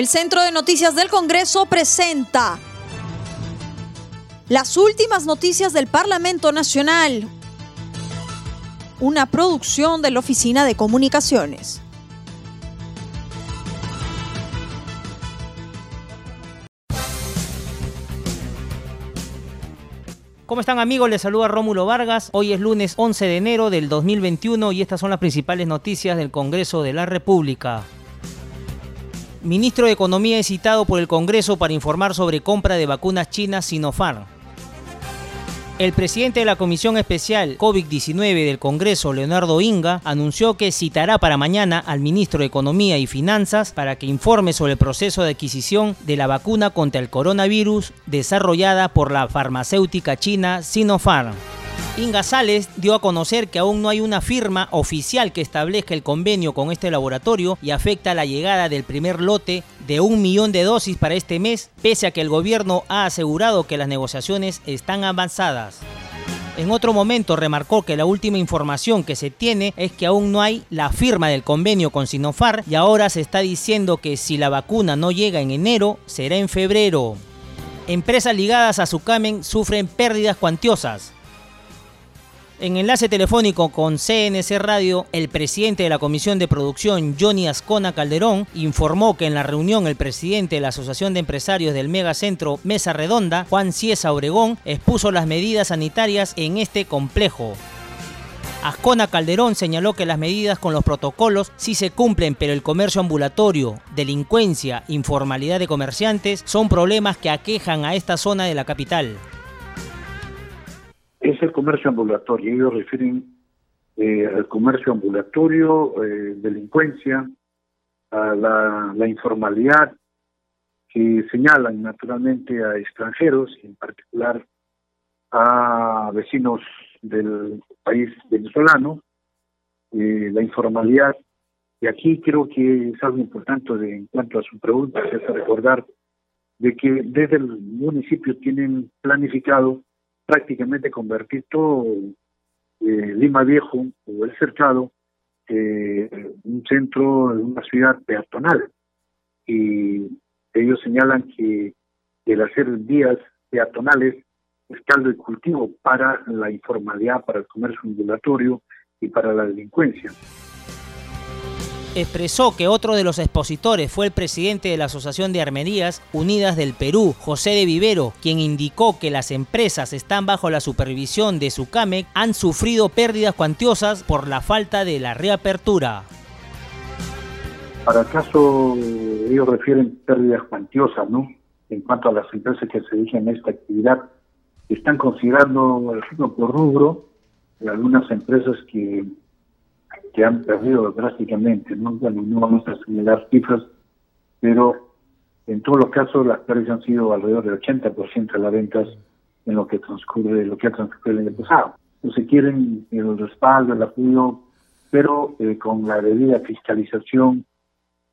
El Centro de Noticias del Congreso presenta las últimas noticias del Parlamento Nacional, una producción de la Oficina de Comunicaciones. ¿Cómo están amigos? Les saluda Rómulo Vargas. Hoy es lunes 11 de enero del 2021 y estas son las principales noticias del Congreso de la República. Ministro de Economía es citado por el Congreso para informar sobre compra de vacunas chinas Sinopharm. El presidente de la Comisión Especial COVID-19 del Congreso, Leonardo Inga, anunció que citará para mañana al ministro de Economía y Finanzas para que informe sobre el proceso de adquisición de la vacuna contra el coronavirus desarrollada por la farmacéutica china Sinopharm. Inga Sales dio a conocer que aún no hay una firma oficial que establezca el convenio con este laboratorio y afecta la llegada del primer lote de un millón de dosis para este mes, pese a que el gobierno ha asegurado que las negociaciones están avanzadas. En otro momento remarcó que la última información que se tiene es que aún no hay la firma del convenio con Sinopharm y ahora se está diciendo que si la vacuna no llega en enero, será en febrero. Empresas ligadas a Sucamen sufren pérdidas cuantiosas. En enlace telefónico con CNC Radio, el presidente de la Comisión de Producción, Johnny Ascona Calderón, informó que en la reunión el presidente de la Asociación de Empresarios del Megacentro Mesa Redonda, Juan Ciesa Obregón, expuso las medidas sanitarias en este complejo. Ascona Calderón señaló que las medidas con los protocolos sí se cumplen, pero el comercio ambulatorio, delincuencia, informalidad de comerciantes son problemas que aquejan a esta zona de la capital es el comercio ambulatorio. Ellos refieren eh, al comercio ambulatorio, eh, delincuencia, a la, informalidad, que señalan naturalmente a extranjeros, en particular a vecinos del país venezolano, eh, la informalidad. Y aquí creo que es algo importante de, en cuanto a su pregunta, es recordar de que desde el municipio tienen planificado prácticamente convertir todo Lima Viejo o el cercado eh, un centro, una ciudad peatonal. Y ellos señalan que el hacer vías peatonales es caldo de cultivo para la informalidad, para el comercio ambulatorio y para la delincuencia expresó que otro de los expositores fue el presidente de la Asociación de Armerías Unidas del Perú, José de Vivero, quien indicó que las empresas están bajo la supervisión de SUCAMEC han sufrido pérdidas cuantiosas por la falta de la reapertura. Para el caso, ellos refieren pérdidas cuantiosas, ¿no? En cuanto a las empresas que se dedican a esta actividad, están considerando, por rubro, algunas empresas que que han perdido drásticamente, ¿no? no vamos a señalar cifras, pero en todos los casos las pérdidas han sido alrededor del 80% de las ventas en lo que transcurre, lo que ha transcurrido el año pasado. Entonces quieren el respaldo, el apoyo, pero eh, con la debida fiscalización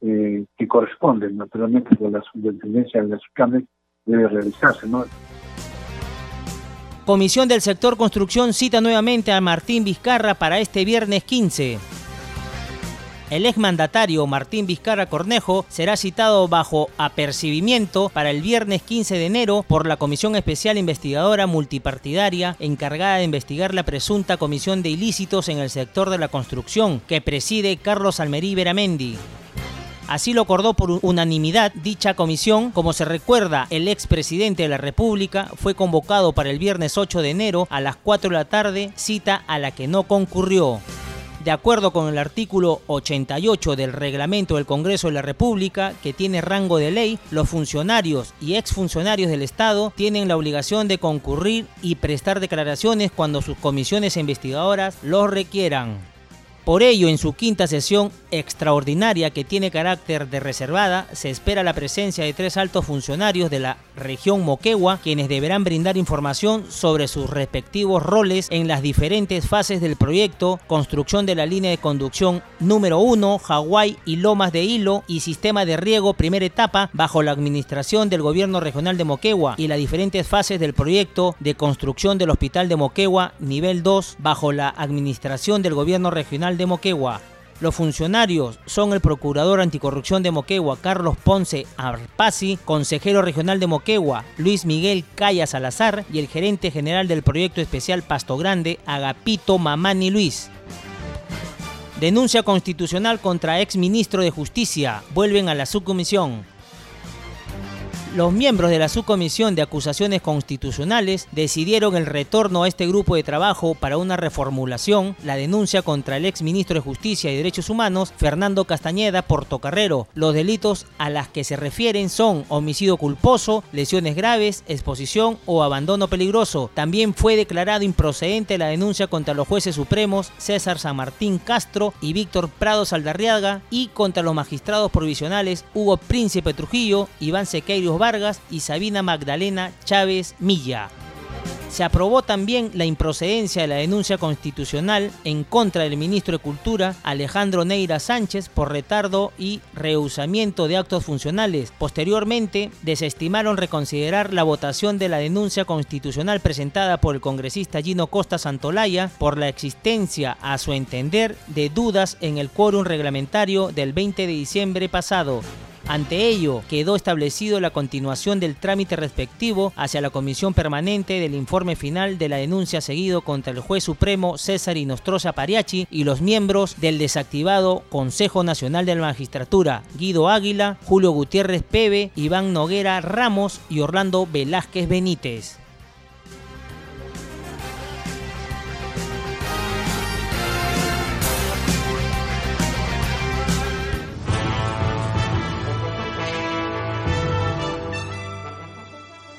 eh, que corresponde, naturalmente, con la subdependencia de la SUCAME debe realizarse, ¿no? Comisión del Sector Construcción cita nuevamente a Martín Vizcarra para este viernes 15. El exmandatario Martín Vizcarra Cornejo será citado bajo apercibimiento para el viernes 15 de enero por la Comisión Especial Investigadora Multipartidaria encargada de investigar la presunta comisión de ilícitos en el sector de la construcción que preside Carlos Almerí Beramendi. Así lo acordó por unanimidad dicha comisión. Como se recuerda, el expresidente de la República fue convocado para el viernes 8 de enero a las 4 de la tarde, cita a la que no concurrió. De acuerdo con el artículo 88 del reglamento del Congreso de la República, que tiene rango de ley, los funcionarios y exfuncionarios del Estado tienen la obligación de concurrir y prestar declaraciones cuando sus comisiones investigadoras los requieran. Por ello, en su quinta sesión extraordinaria que tiene carácter de reservada, se espera la presencia de tres altos funcionarios de la región Moquegua, quienes deberán brindar información sobre sus respectivos roles en las diferentes fases del proyecto, construcción de la línea de conducción número 1, Hawái y Lomas de Hilo y sistema de riego primera etapa bajo la administración del gobierno regional de Moquegua y las diferentes fases del proyecto de construcción del hospital de Moquegua nivel 2 bajo la administración del gobierno regional de Moquegua. Los funcionarios son el procurador anticorrupción de Moquegua, Carlos Ponce Arpasi, consejero regional de Moquegua, Luis Miguel Calla Salazar y el gerente general del proyecto especial Pasto Grande, Agapito Mamani Luis. Denuncia constitucional contra ex ministro de Justicia. Vuelven a la subcomisión. Los miembros de la subcomisión de acusaciones constitucionales decidieron el retorno a este grupo de trabajo para una reformulación, la denuncia contra el ex ministro de Justicia y Derechos Humanos, Fernando Castañeda Portocarrero. Los delitos a las que se refieren son homicidio culposo, lesiones graves, exposición o abandono peligroso. También fue declarado improcedente la denuncia contra los jueces supremos César San Martín Castro y Víctor Prado Saldarriaga y contra los magistrados provisionales Hugo Príncipe Trujillo, Iván Sequeiros Y Sabina Magdalena Chávez Milla. Se aprobó también la improcedencia de la denuncia constitucional en contra del ministro de Cultura, Alejandro Neira Sánchez, por retardo y rehusamiento de actos funcionales. Posteriormente, desestimaron reconsiderar la votación de la denuncia constitucional presentada por el congresista Gino Costa Santolaya por la existencia, a su entender, de dudas en el quórum reglamentario del 20 de diciembre pasado. Ante ello, quedó establecido la continuación del trámite respectivo hacia la Comisión Permanente del informe final de la denuncia seguido contra el juez supremo César Inostroza Pariachi y los miembros del desactivado Consejo Nacional de la Magistratura, Guido Águila, Julio Gutiérrez Pebe, Iván Noguera Ramos y Orlando Velázquez Benítez.